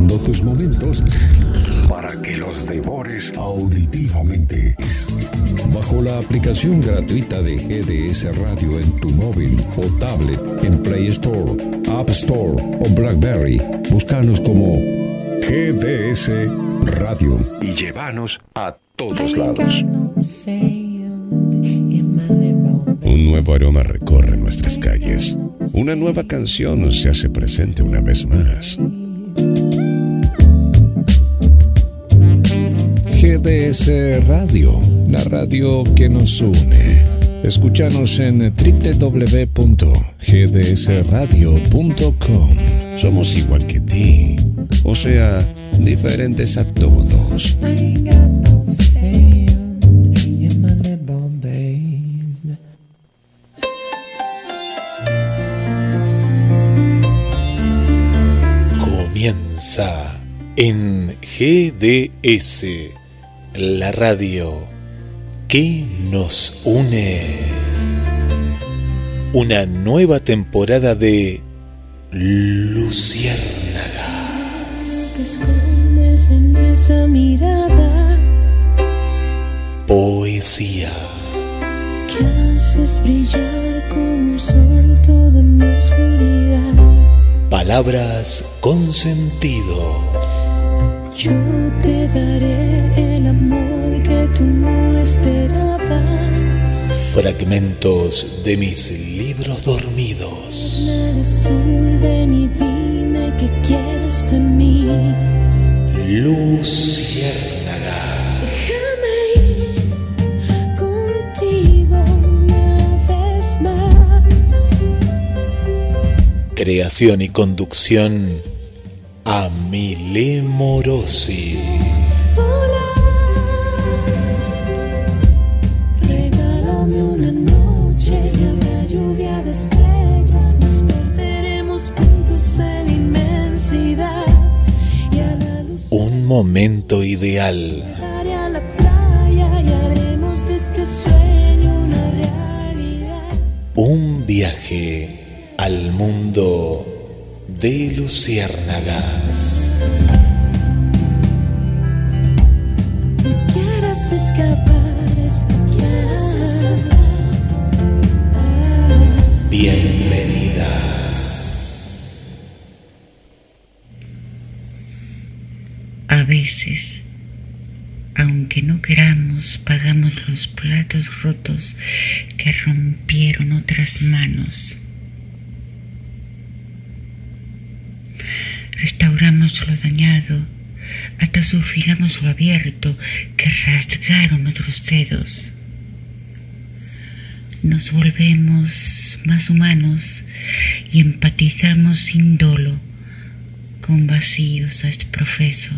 tus momentos para que los devores auditivamente. Bajo la aplicación gratuita de GDS Radio en tu móvil o tablet en Play Store, App Store o Blackberry, búscanos como GDS Radio y llévanos a todos lados. Un nuevo aroma recorre nuestras calles. Una nueva canción se hace presente una vez más. GDS Radio, la radio que nos une. Escúchanos en www.gdsradio.com. Somos igual que ti, o sea, diferentes a todos. Comienza en GDS, la radio que nos une. Una nueva temporada de Luciérnagas. en esa mirada Poesía, que haces brillar como un sol toda mi oscuridad. palabras con sentido. Yo te daré tú no esperabas. Fragmentos de mis libros dormidos. Azul, ven y dime qué quieres de mí. Luciérnagas. Déjame ir contigo una vez más. Creación y conducción. Amile Morosi. Una realidad. Un viaje al mundo de Luciérnagas. No quieras escapar, es que quieras escapar. Bienvenidas. Pagamos los platos rotos que rompieron otras manos. Restauramos lo dañado, hasta sufragamos lo abierto que rasgaron otros dedos. Nos volvemos más humanos y empatizamos sin dolo con vacíos a este profeso.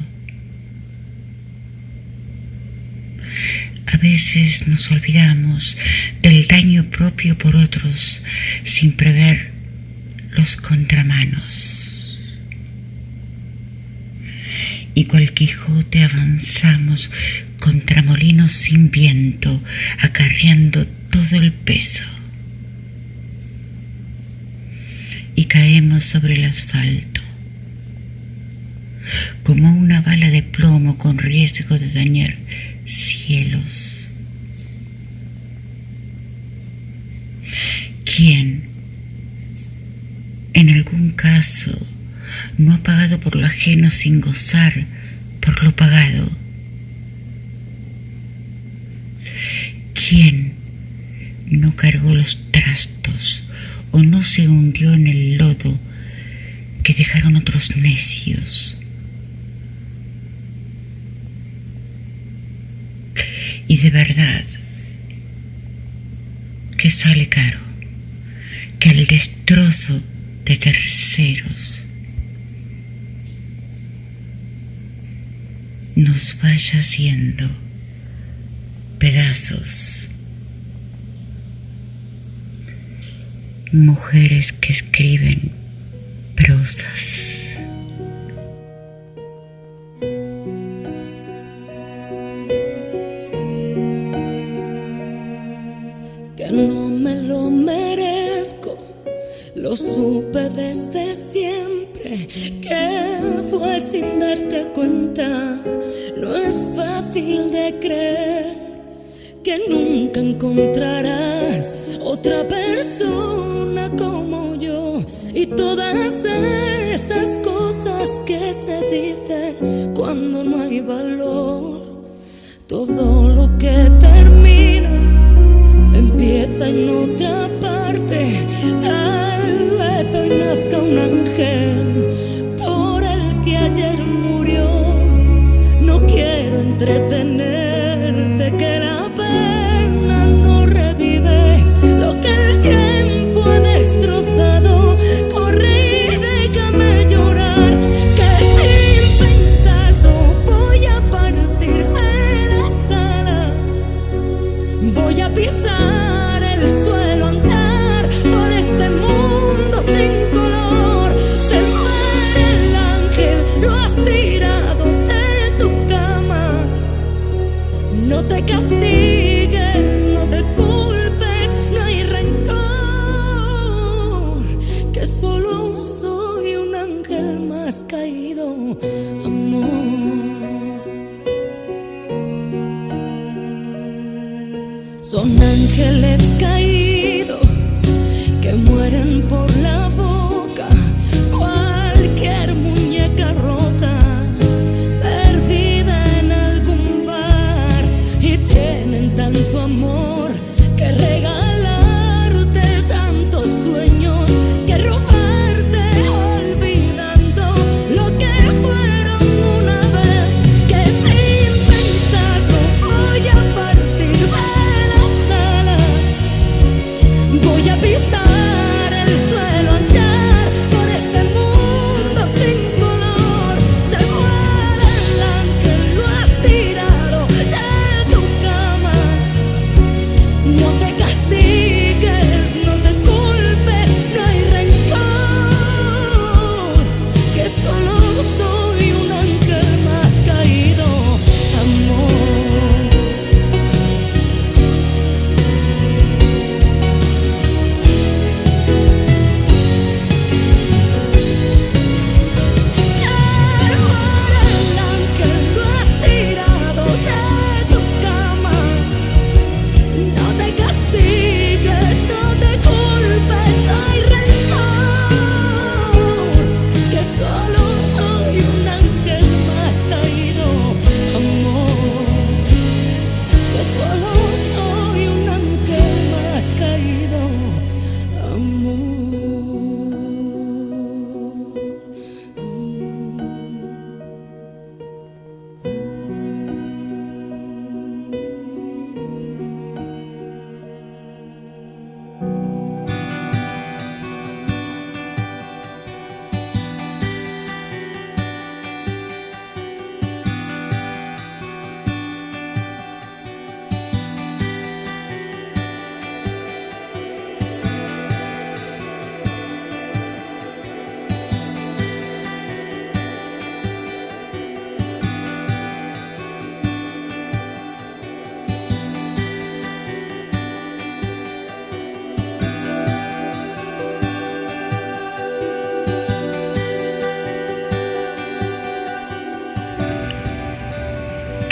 A veces nos olvidamos del daño propio por otros sin prever los contramanos. Y cual Quijote avanzamos contra molinos sin viento, acarreando todo el peso. Y caemos sobre el asfalto como una bala de plomo con riesgo de dañar cielos. ¿Quién, en algún caso, no ha pagado por lo ajeno sin gozar por lo pagado? ¿Quién no cargó los trastos o no se hundió en el lodo que dejaron otros necios? Y de verdad que sale caro que el destrozo de terceros nos vaya haciendo pedazos. Mujeres que escriben prosas. Lo supe desde siempre que fue sin darte cuenta. No es fácil de creer que nunca encontrarás otra persona como yo. Y todas esas cosas que se dicen cuando no hay valor. Todo lo que termina empieza en otra parte. Tal nazca un ángel por el que ayer murió. No quiero entretenerte,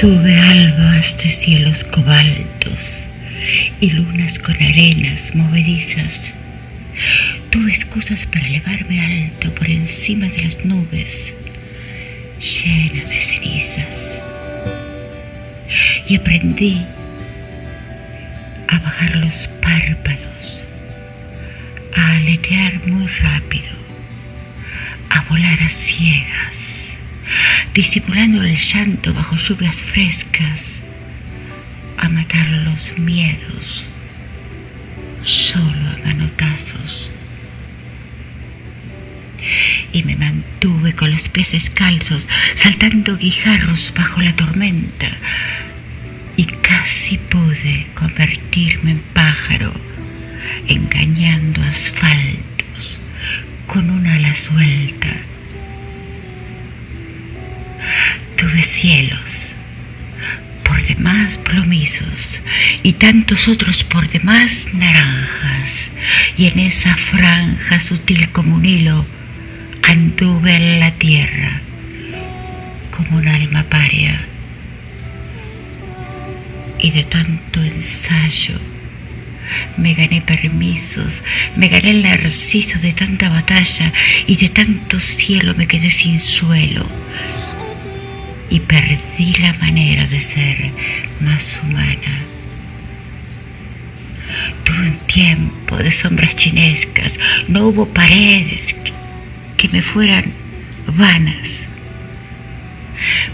Tuve albas de cielos cobaltos y lunas con arenas movedizas. Tuve excusas para elevarme alto por encima de las nubes, llena de cenizas. Y aprendí disimulando el llanto bajo lluvias frescas, a matar los miedos solo a manotazos. Y me mantuve con los pies descalzos, saltando guijarros bajo la tormenta, y casi pude convertirme en pájaro, engañando asfaltos con una ala suelta. Cielos por demás plomizos y tantos otros por demás naranjas, y en esa franja sutil como un hilo anduve en la tierra, como un alma paria. Y de tanto ensayo me gané permisos, me gané el narciso de tanta batalla y de tanto cielo me quedé sin suelo y perdí la manera de ser más humana. Tuve un tiempo de sombras chinescas, no hubo paredes que, que me fueran vanas.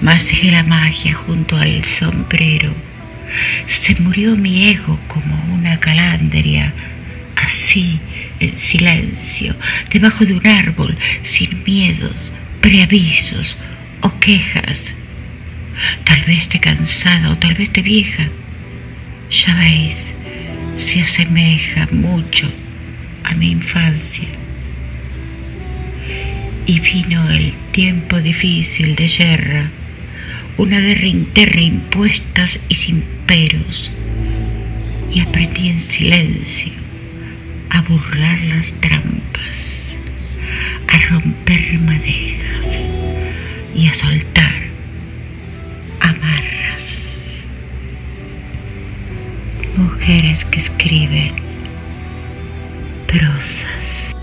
Mas dejé la magia junto al sombrero. Se murió mi ego como una calandria, así, en silencio, debajo de un árbol, sin miedos, preavisos o quejas. Tal vez de cansada o tal vez de vieja. Ya veis, se asemeja mucho a mi infancia. Y vino el tiempo difícil de guerra, una guerra interna impuestas y sin peros. Y aprendí en silencio a burlar las trampas, a romper madejas y a soltar amarras. Mujeres que escriben prosas.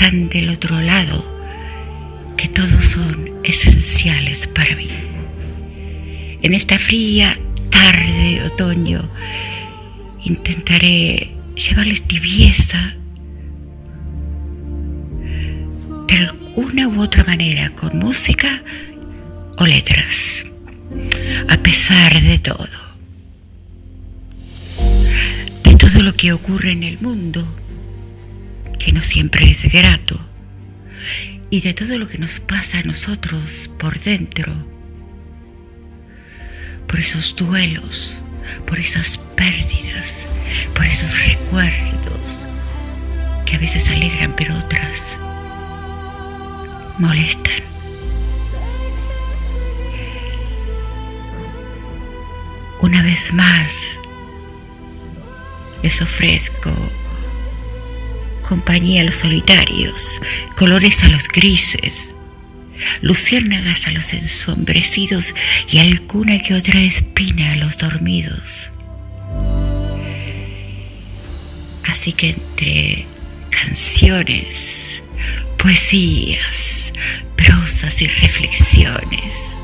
Están del otro lado, que todos son esenciales para mí. En esta fría tarde de otoño intentaré llevarles tibieza de alguna u otra manera, con música o letras, a pesar de todo de todo lo que ocurre en el mundo, que no siempre es grato, y de todo lo que nos pasa a nosotros por dentro, por esos duelos, por esas pérdidas, por esos recuerdos que a veces alegran pero otras molestan. Una vez más, les ofrezco compañía a los solitarios, colores a los grises, luciérnagas a los ensombrecidos y alguna que otra espina a los dormidos. Así que entre canciones, poesías, prosas y reflexiones,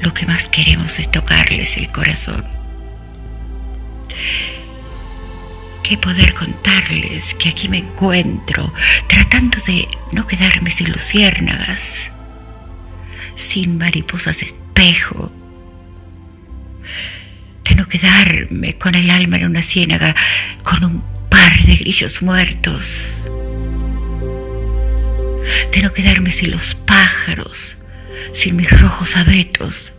lo que más queremos es tocarles el corazón qué poder contarles que aquí me encuentro tratando de no quedarme sin luciérnagas, sin mariposas espejo, de no quedarme con el alma en una ciénaga con un par de grillos muertos, de no quedarme sin los pájaros, sin mis rojos abetos,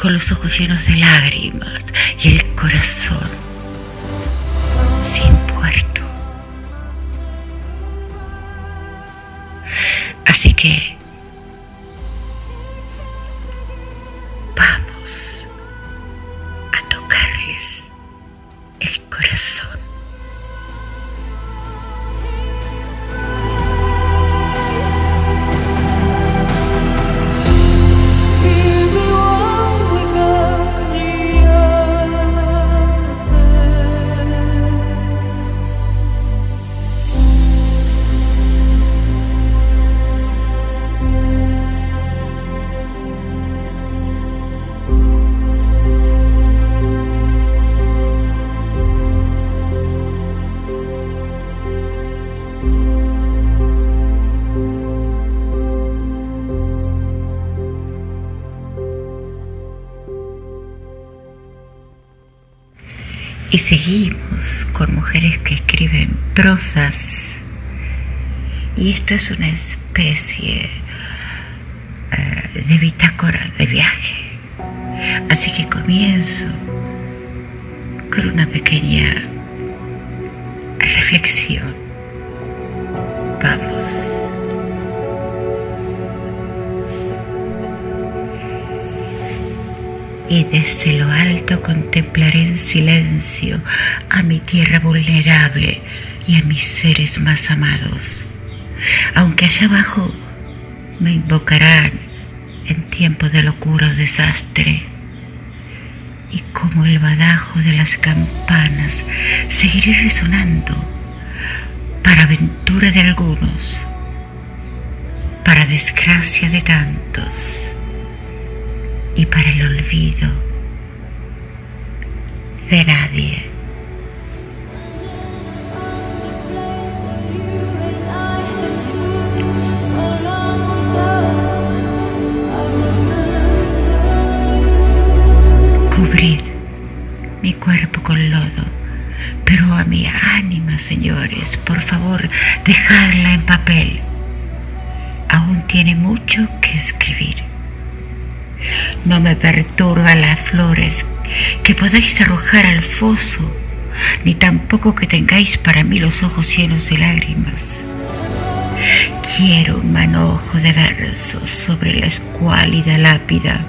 con los ojos llenos de lágrimas y el corazón sin puerto. Así que con mujeres que escriben prosas. Y esto es una especie eh, de bitácora de viaje. Así que comienzo con una pequeña reflexión. Vamos. Y desde lo alto contemplaré en silencio a mi tierra vulnerable y a mis seres más amados. Aunque allá abajo me invocarán en tiempos de locura o desastre. Y como el badajo de las campanas seguiré resonando para aventura de algunos, para desgracia de tantos y para el olvido de nadie. Cubrid mi cuerpo con lodo, pero a mi ánima, señores, por favor, dejadla en papel. Aún tiene mucho que escribir. No me perturban las flores que podáis arrojar al foso, ni tampoco que tengáis para mí los ojos llenos de lágrimas. Quiero un manojo de versos sobre la escuálida lápida,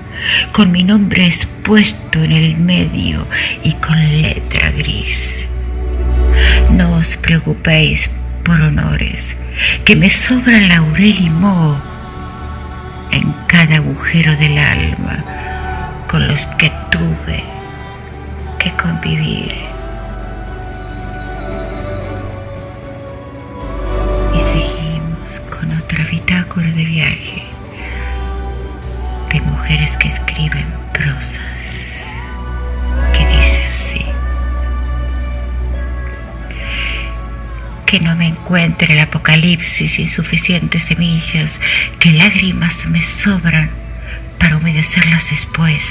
con mi nombre expuesto en el medio y con letra gris. No os preocupéis por honores, que me sobra laurel y moho en cada agujero del alma con los que tuve que convivir. Y seguimos con otra bitácora de viaje de mujeres que escriben prosas que que no me encuentre el apocalipsis sin suficientes semillas, que lágrimas me sobran para humedecerlas después.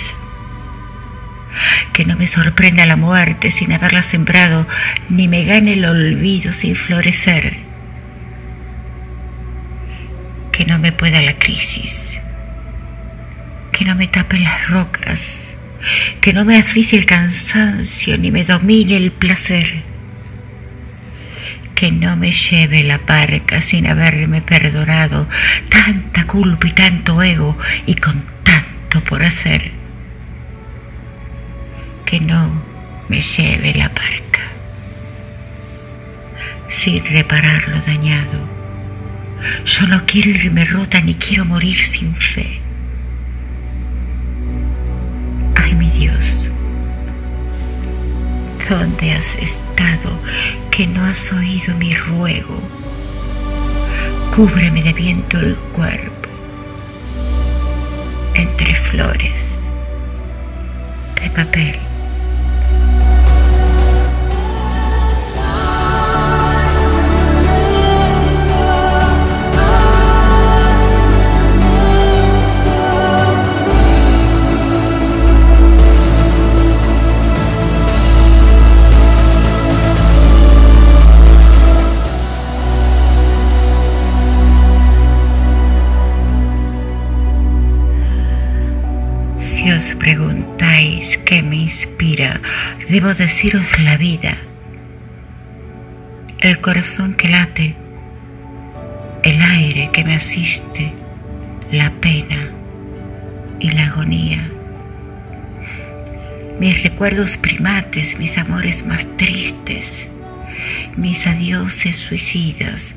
Que no me sorprenda la muerte sin haberla sembrado, ni me gane el olvido sin florecer. Que no me pueda la crisis, que no me tape las rocas, que no me asfixie el cansancio ni me domine el placer que no me lleve la parca sin haberme perdonado tanta culpa y tanto ego y con tanto por hacer. Que no me lleve la parca sin reparar lo dañado. Yo no quiero irme rota ni quiero morir sin fe. Ay, mi Dios, ¿dónde has estado que no has oído mi ruego? Cúbreme de viento el cuerpo entre flores de papel. Preguntáis qué me inspira, debo deciros la vida, el corazón que late, el aire que me asiste, la pena y la agonía. Mis recuerdos primates, mis amores más tristes, mis adioses suicidas,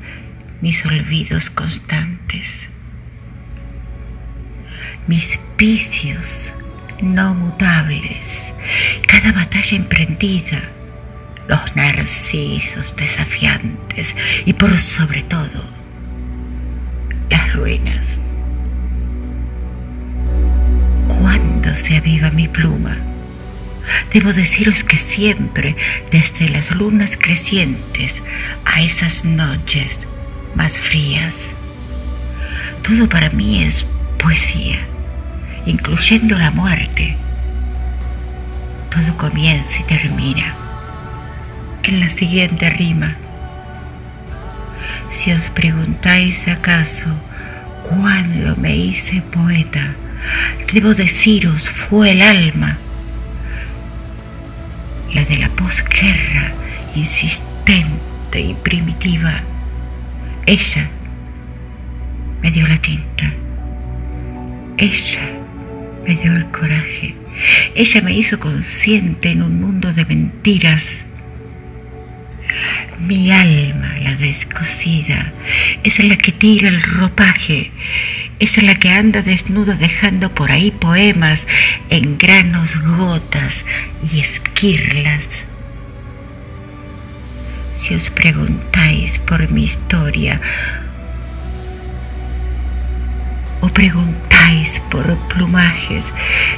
mis olvidos constantes mis vicios no mutables, cada batalla emprendida, los narcisos desafiantes y por sobre todo las ruinas. ¿Cuándo se aviva mi pluma? Debo deciros que siempre, desde las lunas crecientes a esas noches más frías, todo para mí es poesía incluyendo la muerte. Todo comienza y termina en la siguiente rima. Si os preguntáis acaso cuándo me hice poeta, debo deciros fue el alma, la de la posguerra insistente y primitiva. Ella me dio la tinta, ella me dio el coraje, ella me hizo consciente en un mundo de mentiras. Mi alma, la descosida, es la que tira el ropaje, es la que anda desnuda dejando por ahí poemas en granos, gotas y esquirlas. Si os preguntáis por mi historia, preguntáis por plumajes,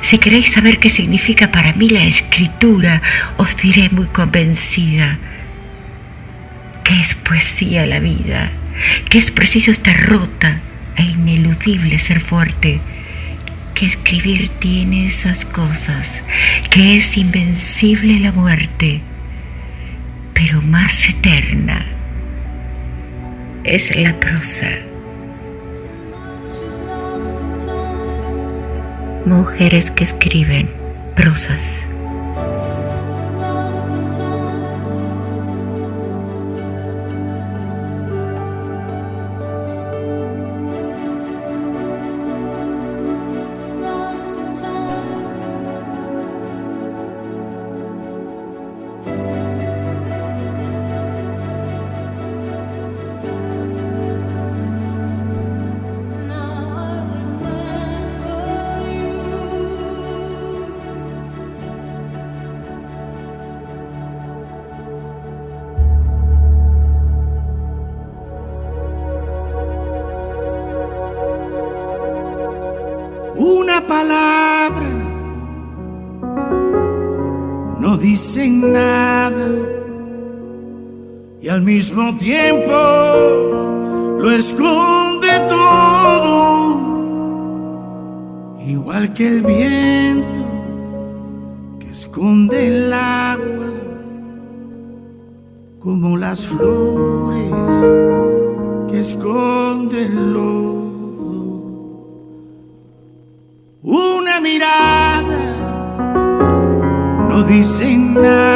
si queréis saber qué significa para mí la escritura, os diré muy convencida que es poesía la vida, que es preciso estar rota e ineludible ser fuerte, que escribir tiene esas cosas, que es invencible la muerte, pero más eterna es la prosa. Mujeres que escriben prosas. Tiempo lo esconde todo, igual que el viento que esconde el agua, como las flores que esconde el lodo. Una mirada no dice nada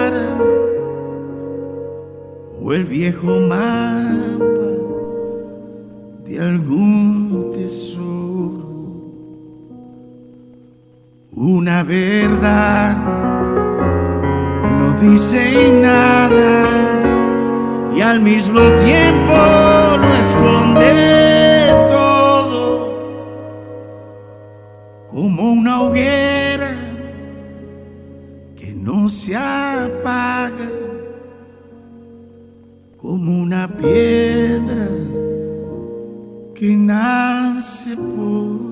el viejo mapa de algún tesoro. Una verdad no dice nada y al mismo tiempo lo esconde todo como una hoguera que no se apaga, como una piedra que nace polvo.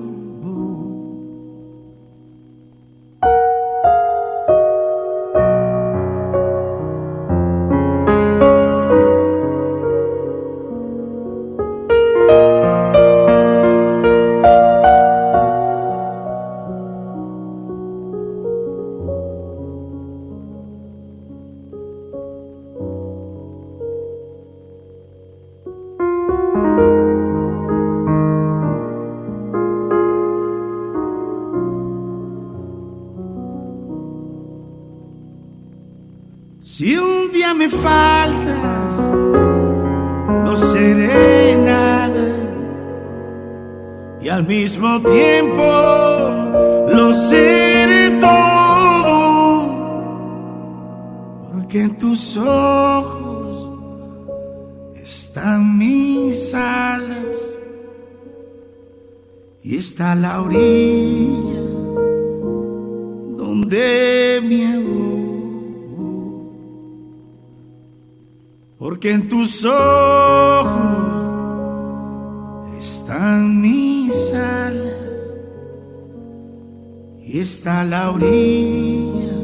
Mismo tiempo lo seré todo. Porque en tus ojos están mis alas. Y está la orilla donde me porque en tus ojos está la orilla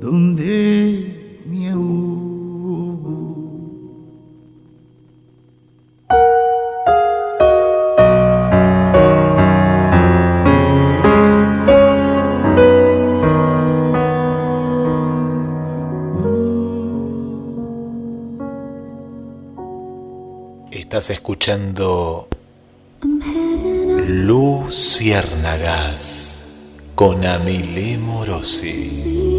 donde me ahogo. Estás escuchando Luciérnagas con Amilé Morosi.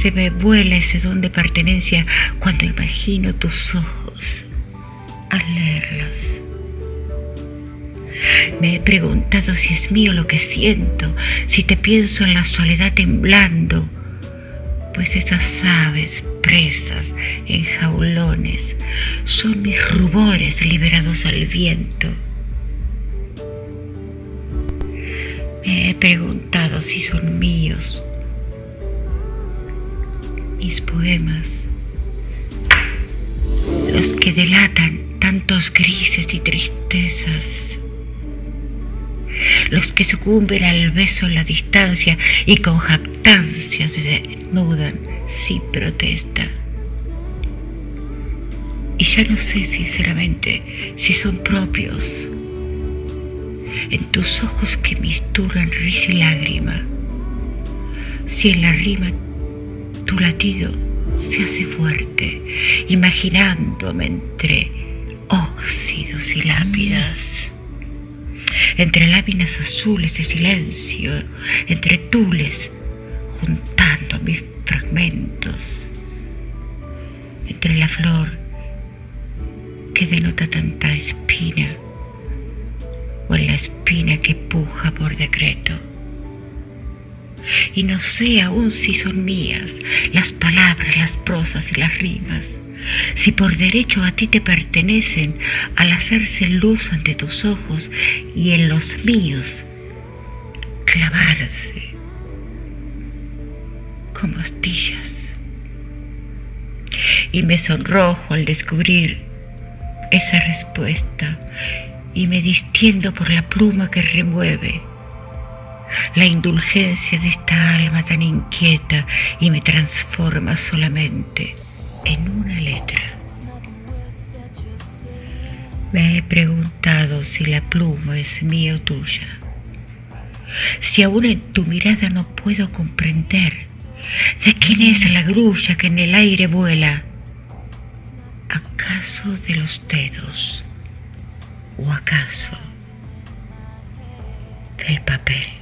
Se me vuela ese don de pertenencia cuando imagino tus ojos al leerlas. Me he preguntado si es mío lo que siento, si te pienso en la soledad temblando, pues esas aves presas en jaulones son mis rubores liberados al viento. Me he preguntado si son míos mis poemas, los que delatan tantos grises y tristezas los que sucumben al beso en la distancia y con jactancia se desnudan sin protesta. Y ya no sé sinceramente si son propios. En tus ojos que misturan risa y lágrima, si en la rima tu latido se hace fuerte, imaginándome entre óxidos y lápidas entre láminas azules de silencio, entre tules, juntando mis fragmentos, entre la flor que denota tanta espina, o en la espina que puja por decreto. Y no sé aún si son mías las palabras, las prosas y las rimas, si por derecho a ti te pertenecen al hacerse luz ante tus ojos y en los míos clavarse como astillas. Y me sonrojo al descubrir esa respuesta y me distiendo por la pluma que remueve la indulgencia de esta alma tan inquieta y me transforma solamente en una letra. Me he preguntado si la pluma es mía o tuya. Si aún en tu mirada no puedo comprender de quién es la grulla que en el aire vuela. ¿Acaso de los dedos? ¿O acaso del papel?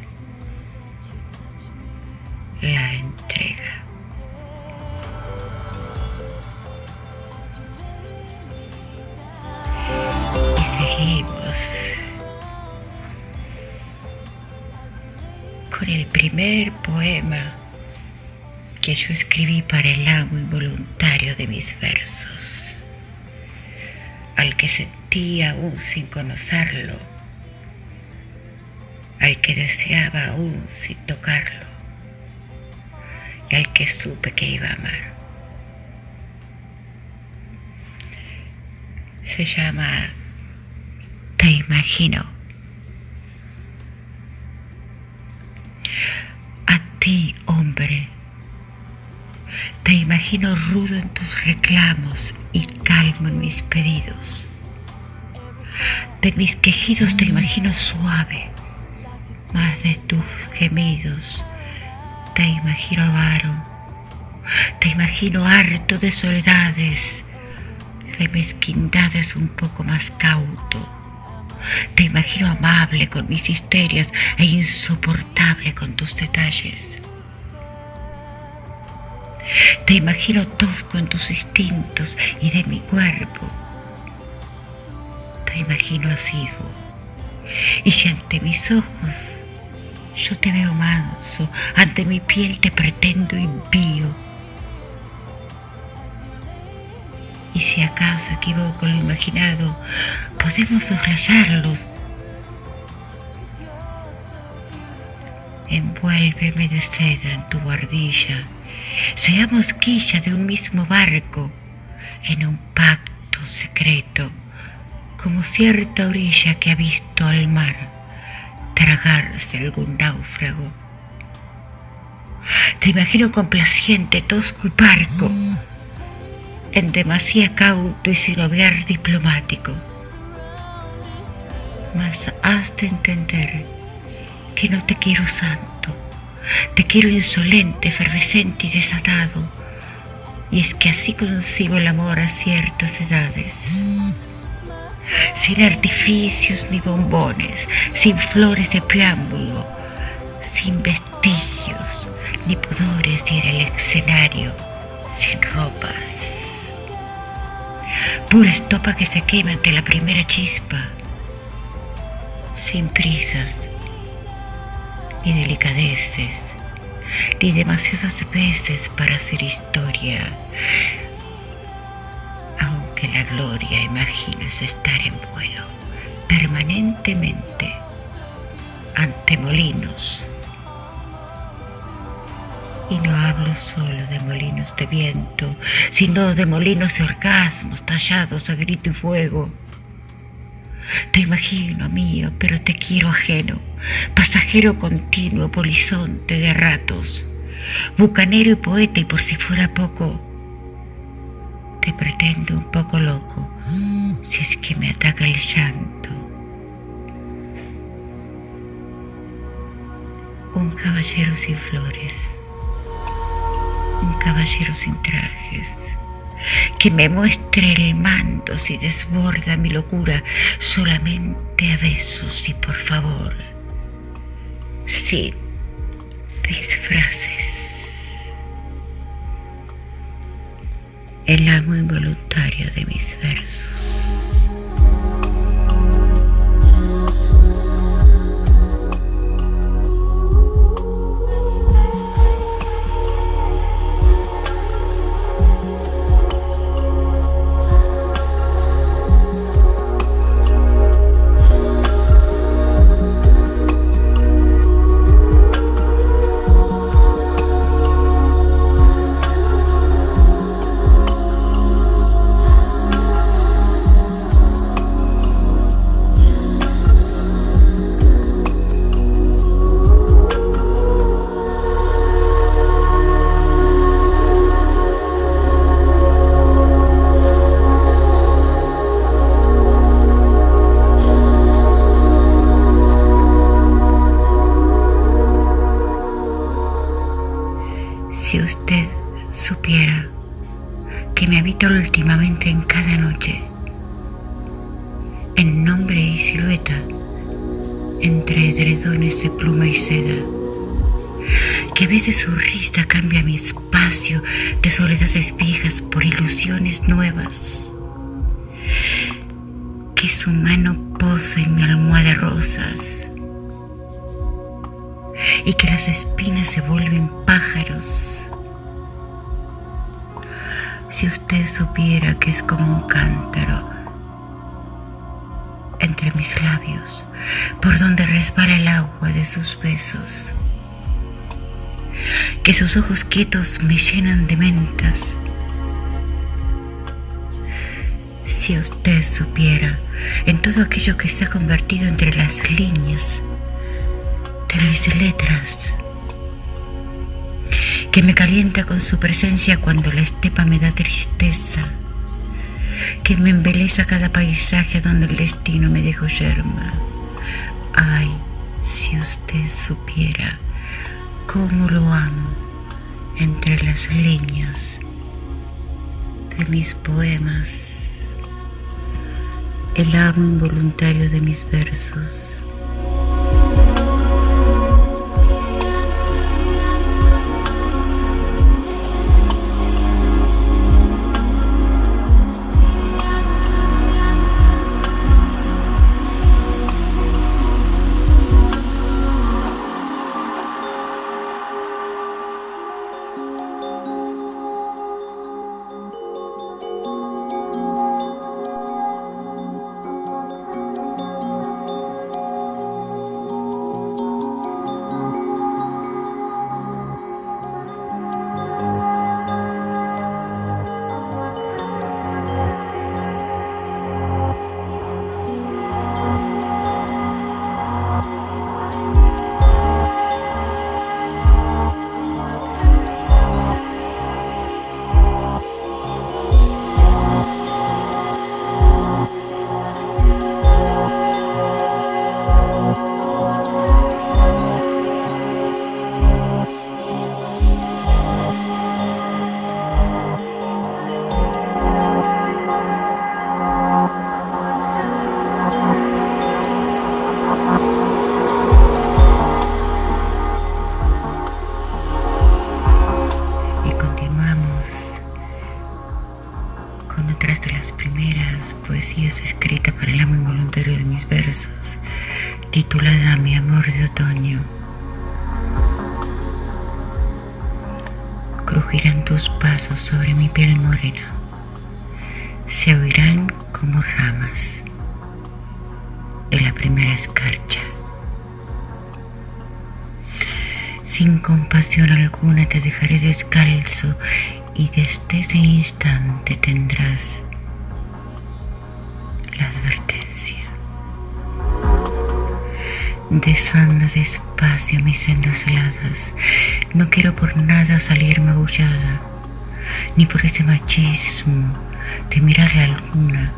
La entrega. Y seguimos con el primer poema que yo escribí para el amo involuntario de mis versos, al que sentí aún sin conocerlo, al que deseaba aún sin tocarlo al que supe que iba a amar. Se llama Te imagino. A ti, hombre, te imagino rudo en tus reclamos y calmo en mis pedidos. De mis quejidos te imagino suave, más de tus gemidos te imagino avaro. Te imagino harto de soledades, de mezquindades un poco más cauto. Te imagino amable con mis histerias e insoportable con tus detalles. Te imagino tosco en tus instintos y de mi cuerpo. Te imagino asiduo. Y si ante mis ojos yo te veo manso, ante mi piel te pretendo impío. Y si acaso equivoco lo imaginado, podemos soslayarlos. Envuélveme de seda en tu guardilla, seamos quilla de un mismo barco, en un pacto secreto, como cierta orilla que ha visto al mar tragarse algún náufrago. Te imagino complaciente, tosco y parco, en demasía cauto y sin obviar diplomático. Mas has de entender que no te quiero santo, te quiero insolente, efervescente y desatado, y es que así concibo el amor a ciertas edades sin artificios ni bombones, sin flores de preámbulo, sin vestigios ni pudores y en el escenario, sin ropas. Pura estopa que se quema ante la primera chispa, sin prisas ni delicadeces, ni demasiadas veces para hacer historia aunque la gloria imaginas estar en vuelo permanentemente ante molinos. Y no hablo solo de molinos de viento, sino de molinos de orgasmos tallados a grito y fuego. Te imagino mío, pero te quiero ajeno, pasajero continuo, polizonte de ratos, bucanero y poeta y por si fuera poco, te pretendo un poco loco si es que me ataca el llanto. Un caballero sin flores, un caballero sin trajes, que me muestre el mando si desborda mi locura solamente a besos y por favor, sin disfraces. El amo involuntario de mis versos. Noche, en nombre y silueta, entre edredones de pluma y seda, que a veces su risa cambia mi espacio de soledades viejas por ilusiones nuevas, que su mano posa en mi almohada de rosas y que las espinas se vuelven pájaros. Si usted supiera que es como un cántaro entre mis labios, por donde resbala el agua de sus besos, que sus ojos quietos me llenan de mentas. Si usted supiera en todo aquello que se ha convertido entre las líneas de mis letras, que me calienta con su presencia cuando la estepa me da tristeza, que me embeleza cada paisaje donde el destino me dejó yerma. Ay, si usted supiera cómo lo amo entre las líneas de mis poemas, el amo involuntario de mis versos. Y desde ese instante tendrás la advertencia. Desanda despacio mis sendas heladas. No quiero por nada salir magullada, ni por ese machismo de mirarle alguna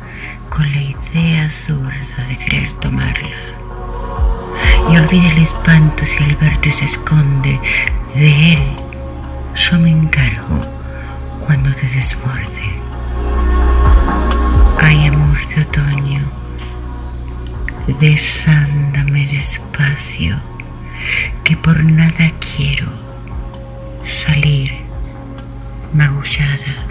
con la idea absurda de querer tomarla y olvide el espanto si el verte se esconde de él. Yo me encargo cuando te desborde. Ay, amor de otoño, desándame despacio, que por nada quiero salir magullada.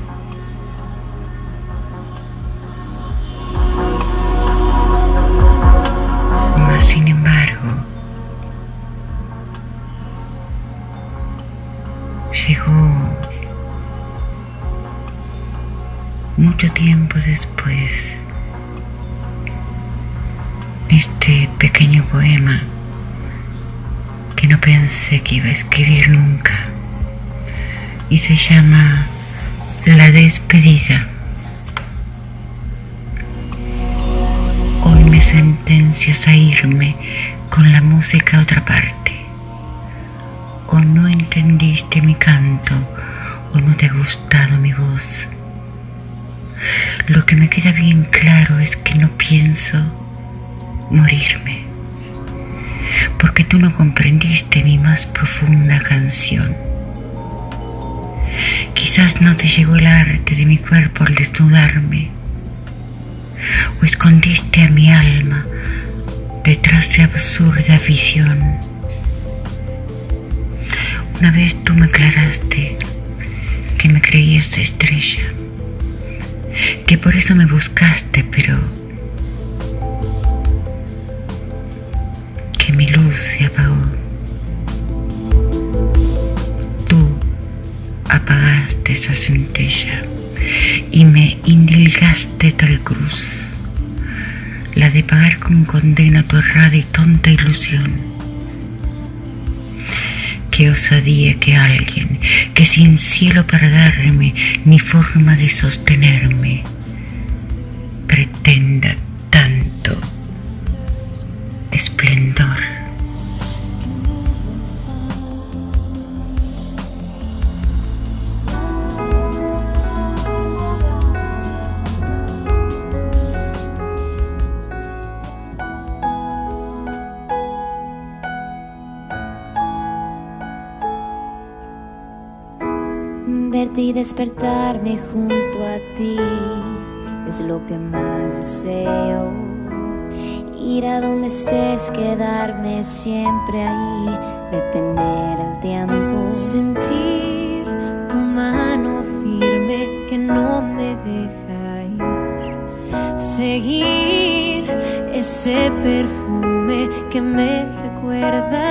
Mucho tiempo después este pequeño poema que no pensé que iba a escribir nunca y se llama La despedida. Hoy me sentencias a irme con la música a otra parte. O no entendiste mi canto, o no te ha gustado mi voz. Lo que me queda bien claro es que no pienso morirme, porque tú no comprendiste mi más profunda canción. Quizás no te llegó el arte de mi cuerpo al desnudarme, o escondiste a mi alma detrás de absurda visión. Una vez tú me aclaraste que me creías estrella, que por eso me buscaste, pero que mi luz se apagó. Tú apagaste esa centella y me indilgaste tal cruz, la de pagar con condena tu errada y tonta ilusión. Qué osadía que alguien que sin cielo para darme ni forma de sostenerme pretenda despertarme junto a ti es lo que más deseo. Ir a donde estés, quedarme siempre ahí, detener el tiempo. Sentir tu mano firme que no me deja ir. Seguir ese perfume que me recuerda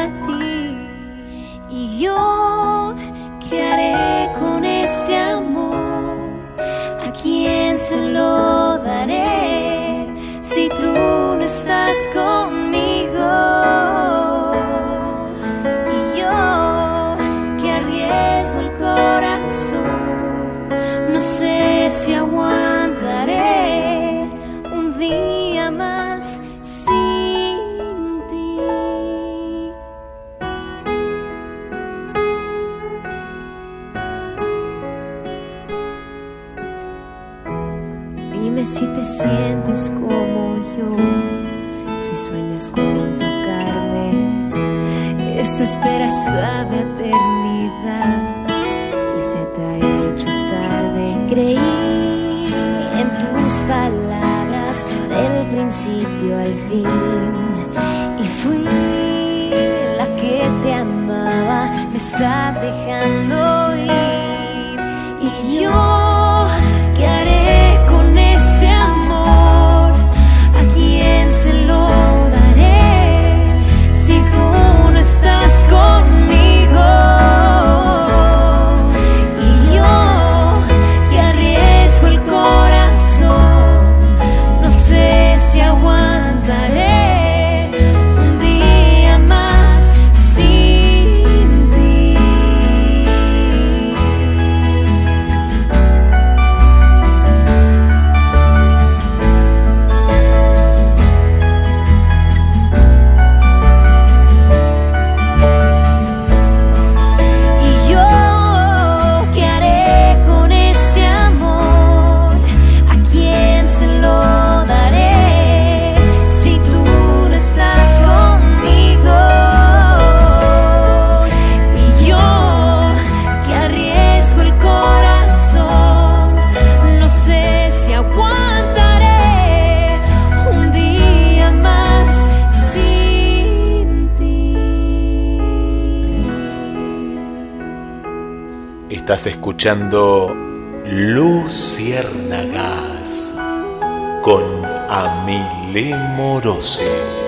se lo daré si tú no estás conmigo? Dime si te sientes como yo, si sueñas con tocarme. Esta espera sabe eternidad y se te ha hecho tarde. Creí en tus palabras del principio al fin y fui la que te amaba. Me estás dejando Escuchando Luciérnagas con Amilé Morosi.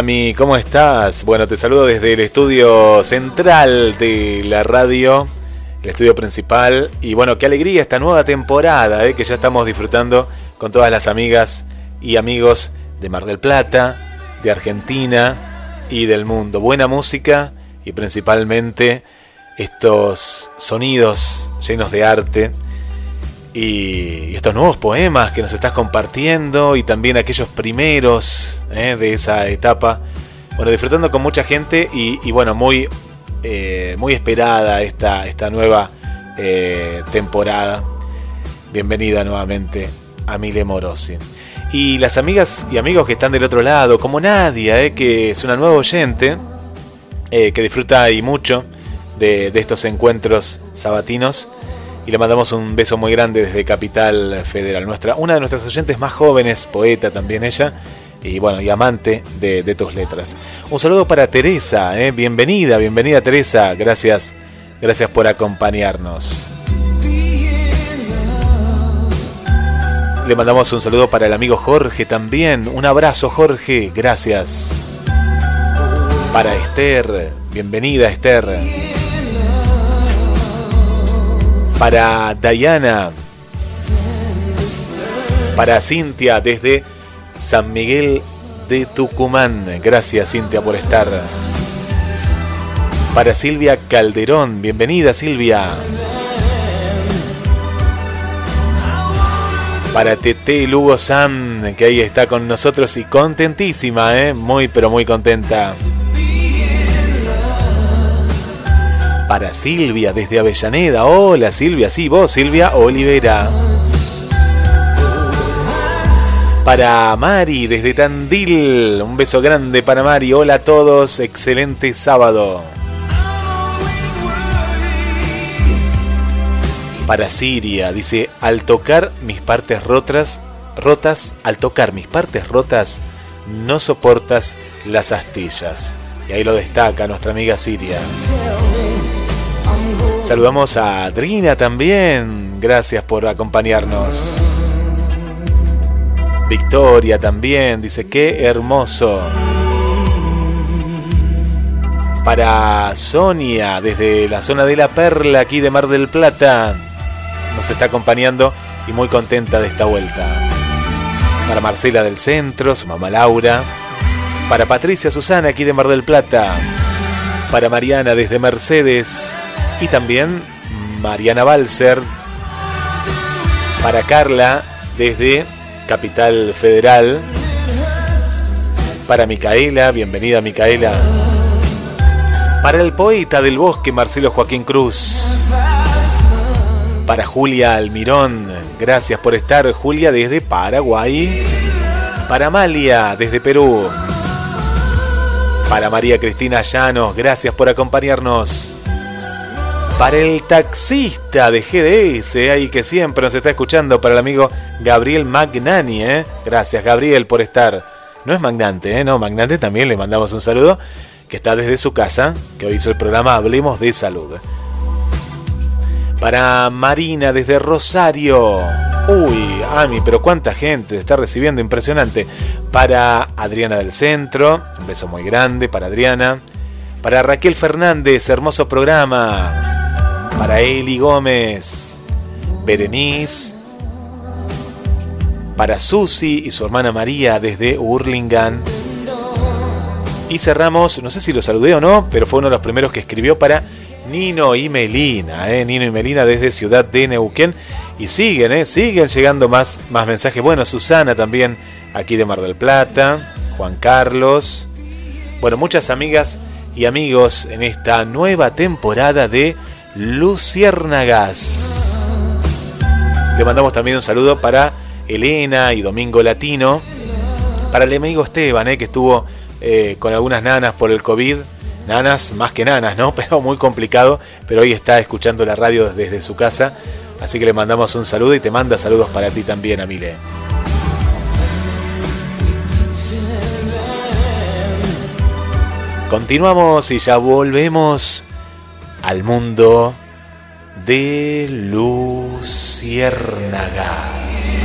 Ami, ¿cómo estás? Bueno, te saludo desde el estudio central de la radio, el estudio principal. Y bueno, qué alegría esta nueva temporada eh, que ya estamos disfrutando con todas las amigas y amigos de Mar del Plata, de Argentina y del mundo. Buena música y principalmente estos sonidos llenos de arte y estos nuevos poemas que nos estás compartiendo y también aquellos primeros eh, de esa etapa. Bueno, disfrutando con mucha gente y, y bueno, muy, eh, muy esperada esta, esta nueva eh, temporada. Bienvenida nuevamente a Mile Morosi. Y las amigas y amigos que están del otro lado, como Nadia, que es una nueva oyente, que disfruta y mucho de, de estos encuentros sabatinos y le mandamos un beso muy grande desde Capital Federal. Nuestra, una de nuestras oyentes más jóvenes, poeta también ella, y bueno, y amante de, de tus letras. Un saludo para Teresa, ¿eh? bienvenida, bienvenida Teresa, gracias, gracias por acompañarnos. Le mandamos un saludo para el amigo Jorge también. Un abrazo Jorge, gracias. Para Esther, bienvenida Esther para Diana, para Cintia desde San Miguel de Tucumán. Gracias Cintia por estar. Para Silvia Calderón, bienvenida Silvia. Para Tete Lugo Sam, que ahí está con nosotros y contentísima, ¿eh? muy pero muy contenta. Para Silvia desde Avellaneda. Hola Silvia, sí, vos Silvia Olivera. Para Mari desde Tandil, un beso grande para Mari. Hola a todos, excelente sábado. Para Siria, dice, al tocar mis partes rotas, rotas, al tocar mis partes rotas, no soportas las astillas. Y ahí lo destaca nuestra amiga Siria. Saludamos a Adrina también. Gracias por acompañarnos. Victoria también dice, qué hermoso. Para Sonia, desde la zona de La Perla, aquí de Mar del Plata, nos está acompañando y muy contenta de esta vuelta. Para Marcela del Centro, su mamá Laura. Para Patricia Susana, aquí de Mar del Plata. Para Mariana desde Mercedes y también Mariana Balser para Carla desde Capital Federal. Para Micaela, bienvenida Micaela. Para el poeta del bosque Marcelo Joaquín Cruz. Para Julia Almirón, gracias por estar Julia desde Paraguay. Para Amalia desde Perú. Para María Cristina Llanos, gracias por acompañarnos. Para el taxista de GDS, ahí que siempre nos está escuchando, para el amigo Gabriel Magnani, ¿eh? Gracias, Gabriel, por estar. No es Magnante, ¿eh? No, Magnante también le mandamos un saludo, que está desde su casa, que hoy hizo el programa Hablemos de Salud. Para Marina desde Rosario. Uy, Ami, pero cuánta gente está recibiendo, impresionante. Para Adriana del Centro, un beso muy grande para Adriana. Para Raquel Fernández, hermoso programa para Eli Gómez, Berenice, para Susi y su hermana María desde Hurlingham. Y cerramos, no sé si lo saludé o no, pero fue uno de los primeros que escribió para Nino y Melina, ¿eh? Nino y Melina desde Ciudad de Neuquén. Y siguen, ¿eh? siguen llegando más, más mensajes. Bueno, Susana también aquí de Mar del Plata, Juan Carlos. Bueno, muchas amigas y amigos en esta nueva temporada de Luciérnagas. Le mandamos también un saludo para Elena y Domingo Latino. Para el amigo Esteban, eh, que estuvo eh, con algunas nanas por el COVID. Nanas más que nanas, ¿no? Pero muy complicado. Pero hoy está escuchando la radio desde su casa. Así que le mandamos un saludo y te manda saludos para ti también, Amile. Continuamos y ya volvemos al mundo de Luciérnagas.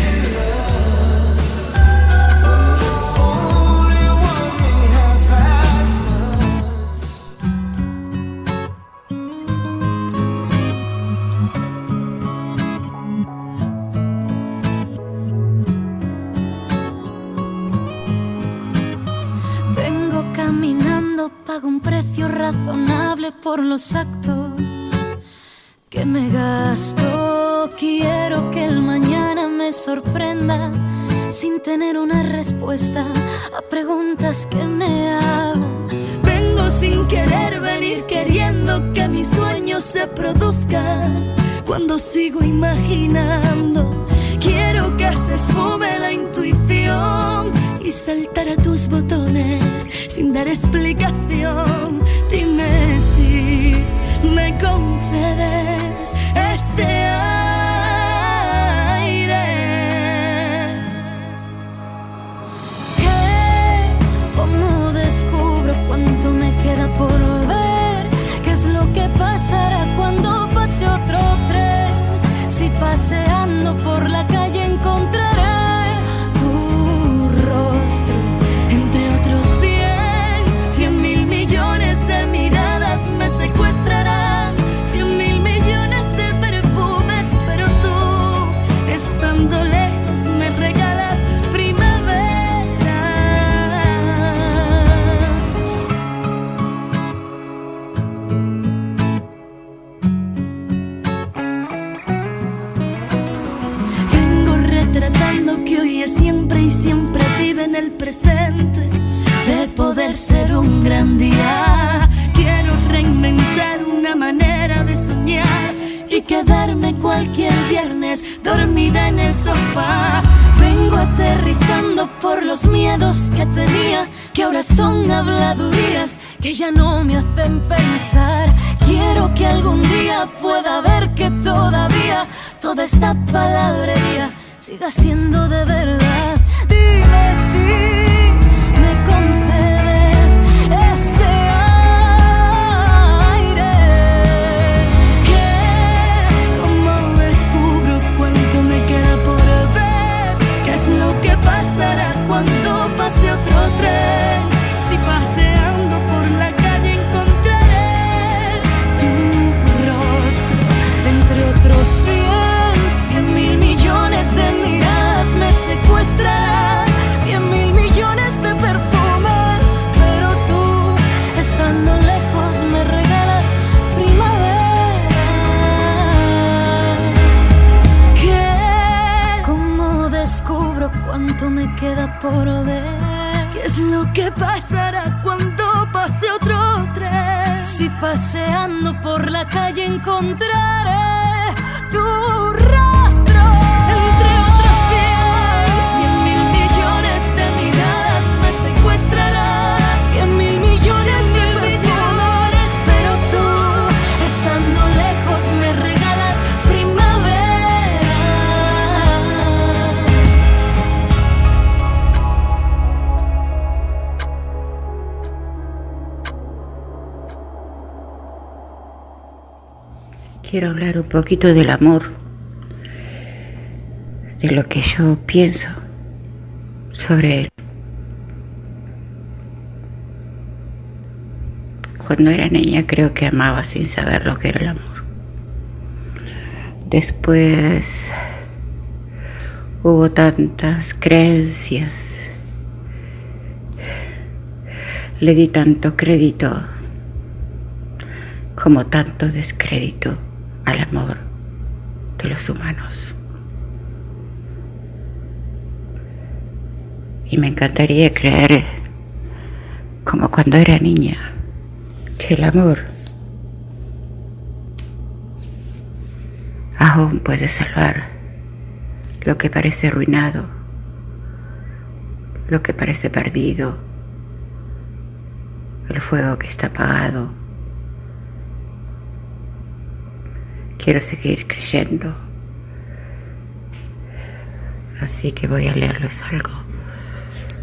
Por los actos que me gasto. Quiero que el mañana me sorprenda sin tener una respuesta a preguntas que me hago. Vengo sin querer venir queriendo que mi sueño se produzca cuando sigo imaginando. Quiero que se esfume la intuición y saltar a tus botones sin dar explicación. Dime me concedes este aire. ¿Qué? ¿Cómo descubro cuánto me queda por presente. De poder ser un gran día, quiero reinventar una manera de soñar y quedarme cualquier viernes dormida en el sofá. Vengo aterrizando por los miedos que tenía, que ahora son habladurías que ya no me hacen pensar. Quiero que algún día pueda ver que todavía toda esta palabrería siga siendo de verdad. Dime si ¿Qué es lo que pasará cuando pase otro tren? Si paseando por la calle encontraré tu rostro Quiero hablar un poquito del amor, de lo que yo pienso sobre él. Cuando era niña creo que amaba sin saber lo que era el amor. Después hubo tantas creencias, le di tanto crédito como tanto descrédito al amor de los humanos. Y me encantaría creer, como cuando era niña, que el amor aún puede salvar lo que parece arruinado, lo que parece perdido, el fuego que está apagado. Quiero seguir creyendo. Así que voy a leerles algo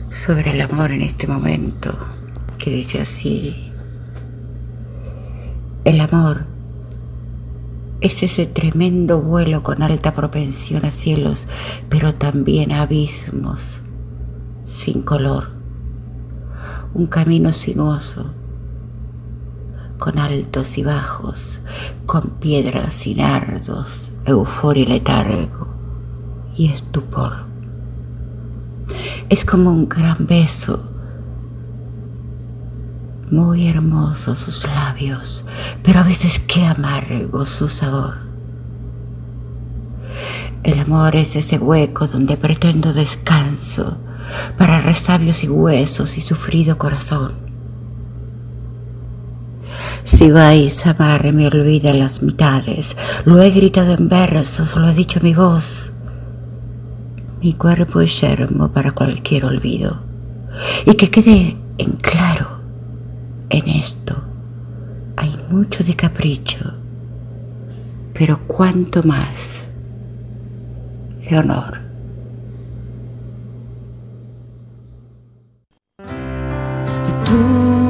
sobre el amor en este momento, que dice así. El amor es ese tremendo vuelo con alta propensión a cielos, pero también a abismos sin color. Un camino sinuoso, con altos y bajos, con piedras y nardos, euforia y letargo y estupor. Es como un gran beso Muy hermosos sus labios, pero a veces qué amargo su sabor. El amor es ese hueco donde pretendo descanso para resabios y huesos y sufrido corazón. Si vais a amar me olvida las mitades, lo he gritado en versos, lo ha dicho mi voz. Mi cuerpo es yermo para cualquier olvido. Y que quede en claro, en esto hay mucho de capricho, pero cuánto más de honor. Tú,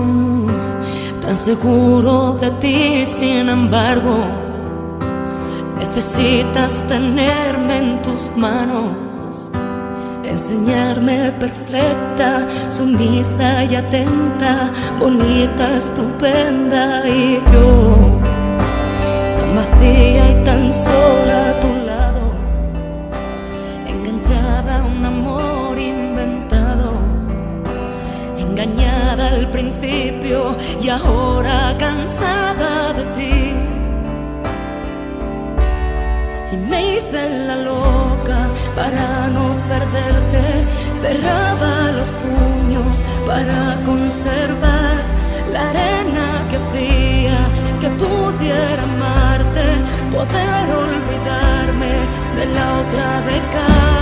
tan seguro de ti, sin embargo, necesitas tenerme en tus manos, enseñarme perfecta, sumisa y atenta, bonita, estupenda, y yo, tan vacía y tan sola al principio y ahora cansada de ti. Y me hice la loca para no perderte, cerraba los puños para conservar la arena que hacía que pudiera amarte, poder olvidarme de la otra década.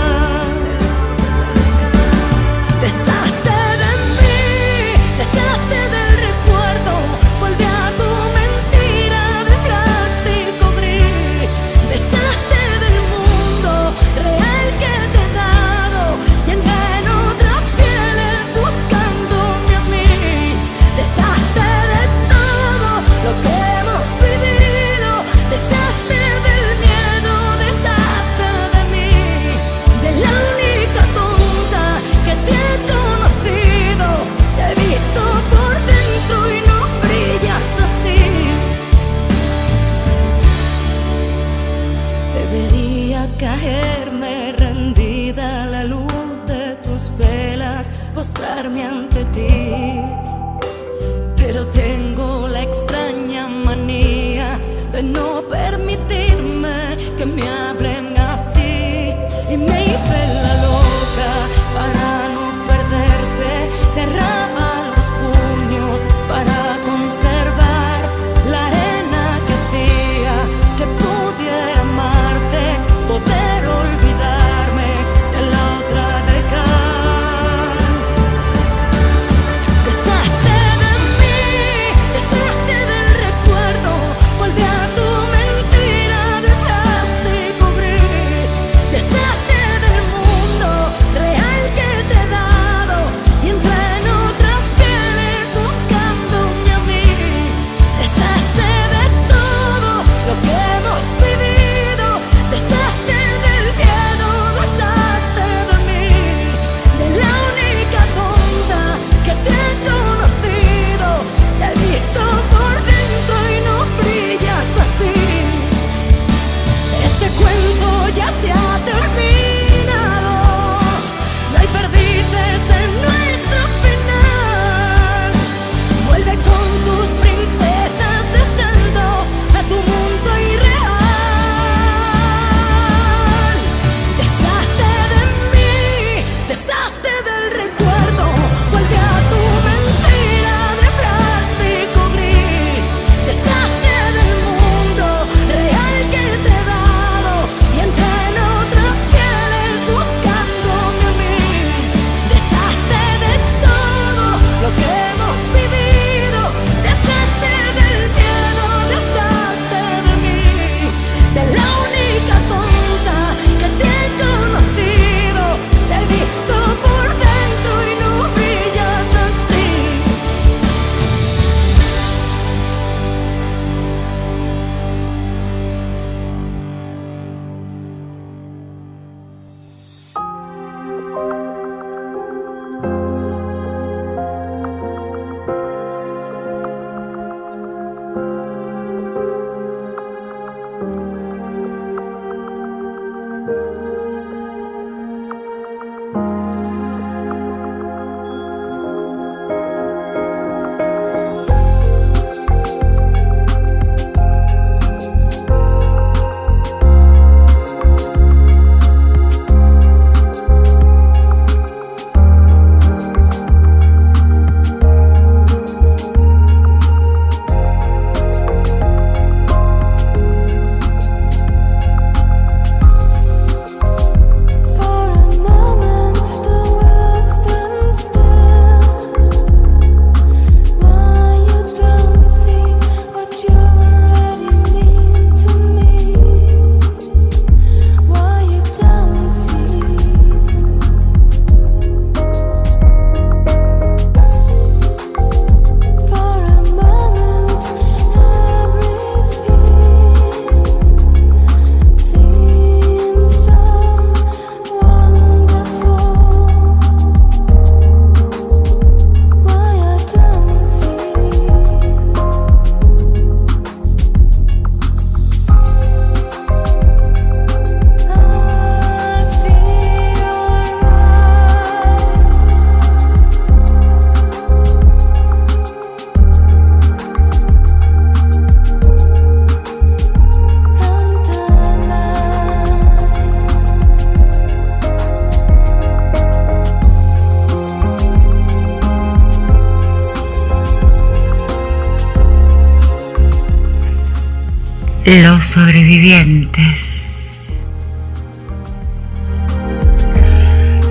Sobrevivientes.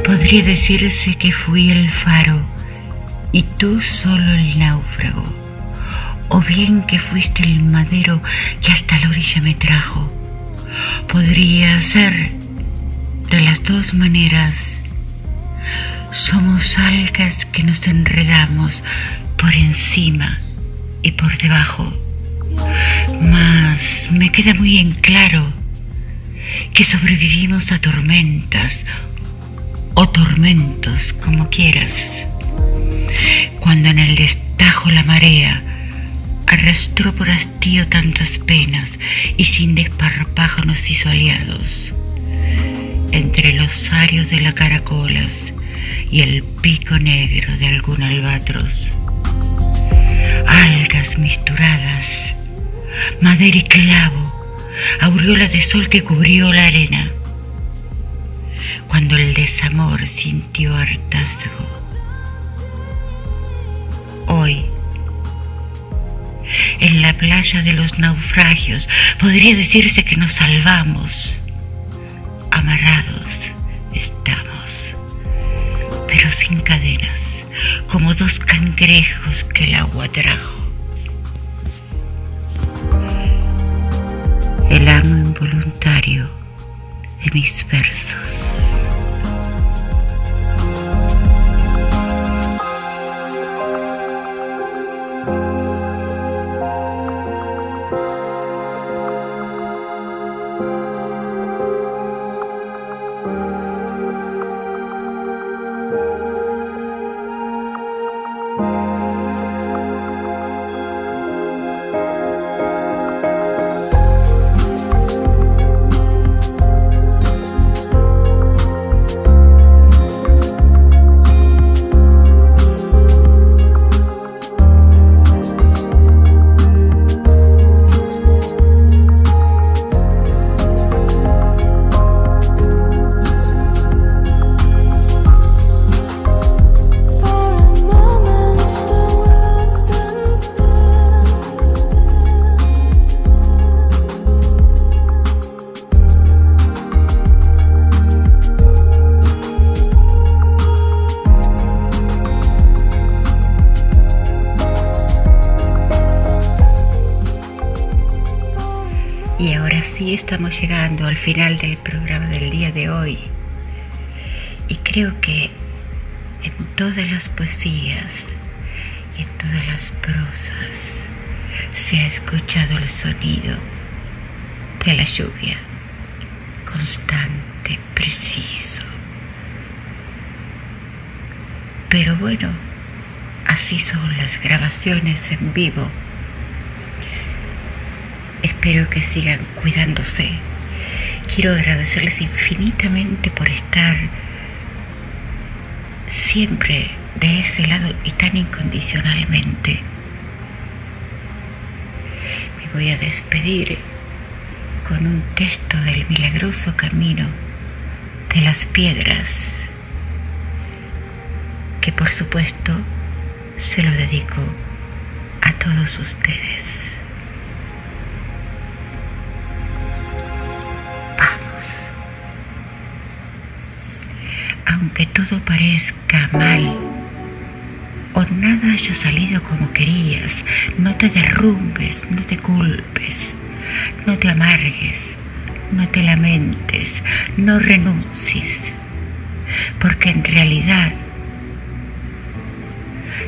Podría decirse que fui el faro y tú solo el náufrago, o bien que fuiste el madero que hasta la orilla me trajo. Podría ser de las dos maneras. Somos algas que nos enredamos por encima y por debajo. Mas me queda muy en claro que sobrevivimos a tormentas o tormentos, como quieras. Cuando en el destajo la marea arrastró por hastío tantas penas y sin desparpajo nos hizo aliados. Entre los arios de la caracolas y el pico negro de algún albatros. Algas misturadas, madera y clavo, aureola de sol que cubrió la arena. Cuando el desamor sintió hartazgo. Hoy, en la playa de los naufragios, podría decirse que nos salvamos. Amarrados estamos, pero sin cadenas, como dos cangrejos que el agua trajo. El amo involuntario de mis versos. Al final del programa del día de hoy. Y creo que en todas las poesías y en todas las prosas se ha escuchado el sonido de la lluvia, constante, preciso. Pero bueno, así son las grabaciones en vivo. Espero que sigan cuidándose. Quiero agradecerles infinitamente por estar siempre de ese lado y tan incondicionalmente. Me voy a despedir con un texto del milagroso camino de las piedras, que por supuesto se lo dedico a todos ustedes. Aunque todo parezca mal o nada haya salido como querías, no te derrumbes, no te culpes, no te amargues, no te lamentes, no renuncies, porque en realidad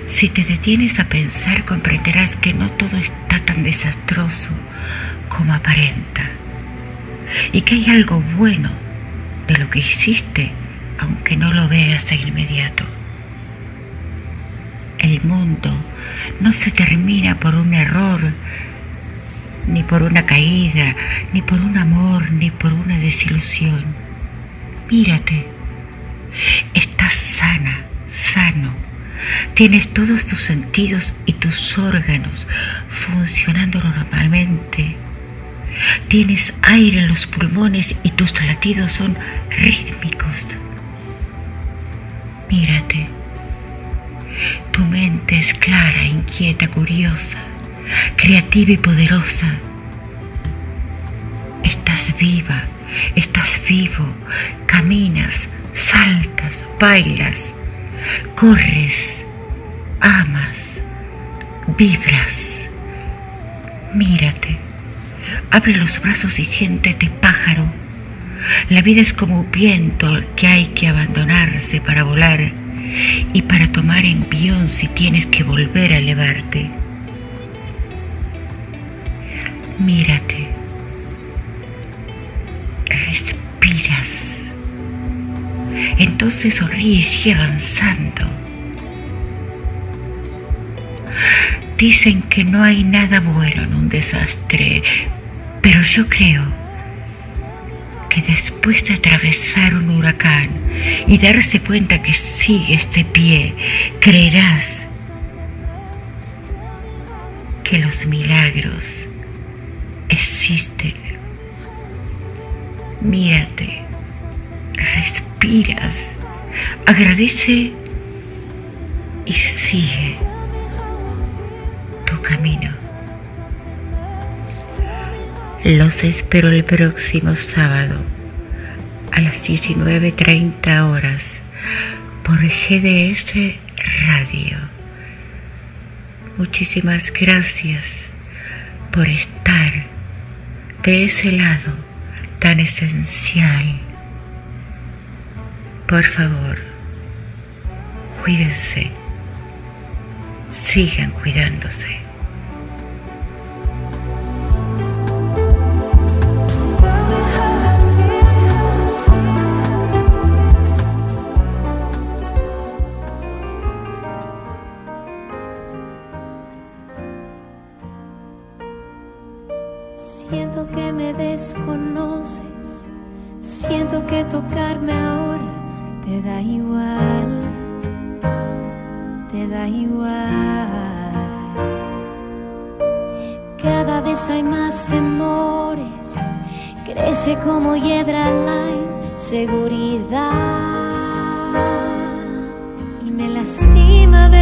si te detienes a pensar comprenderás que no todo está tan desastroso como aparenta y que hay algo bueno de lo que hiciste aunque no lo veas de inmediato. El mundo no se termina por un error, ni por una caída, ni por un amor, ni por una desilusión. Mírate, estás sana, sano. Tienes todos tus sentidos y tus órganos funcionando normalmente. Tienes aire en los pulmones y tus latidos son rítmicos. Mírate. Tu mente es clara, inquieta, curiosa, creativa y poderosa. Estás viva, estás vivo, caminas, saltas, bailas, corres, amas, vibras. Mírate, abre los brazos y siéntete pájaro. La vida es como un viento que hay que abandonarse para volar y para tomar envión si tienes que volver a elevarte. Mírate. Respiras. Entonces sonríe y sigue avanzando. Dicen que no hay nada bueno en un desastre, pero yo creo que después de atravesar un huracán y darse cuenta que sigues de pie, creerás que los milagros existen. Mírate, respiras, agradece y sigue tu camino. Los espero el próximo sábado a las 19.30 horas por GDS Radio. Muchísimas gracias por estar de ese lado tan esencial. Por favor, cuídense, sigan cuidándose. Siento que me desconoces, siento que tocarme ahora te da igual, te da igual. Cada vez hay más temores, crece como hiedra la inseguridad y me lastima ver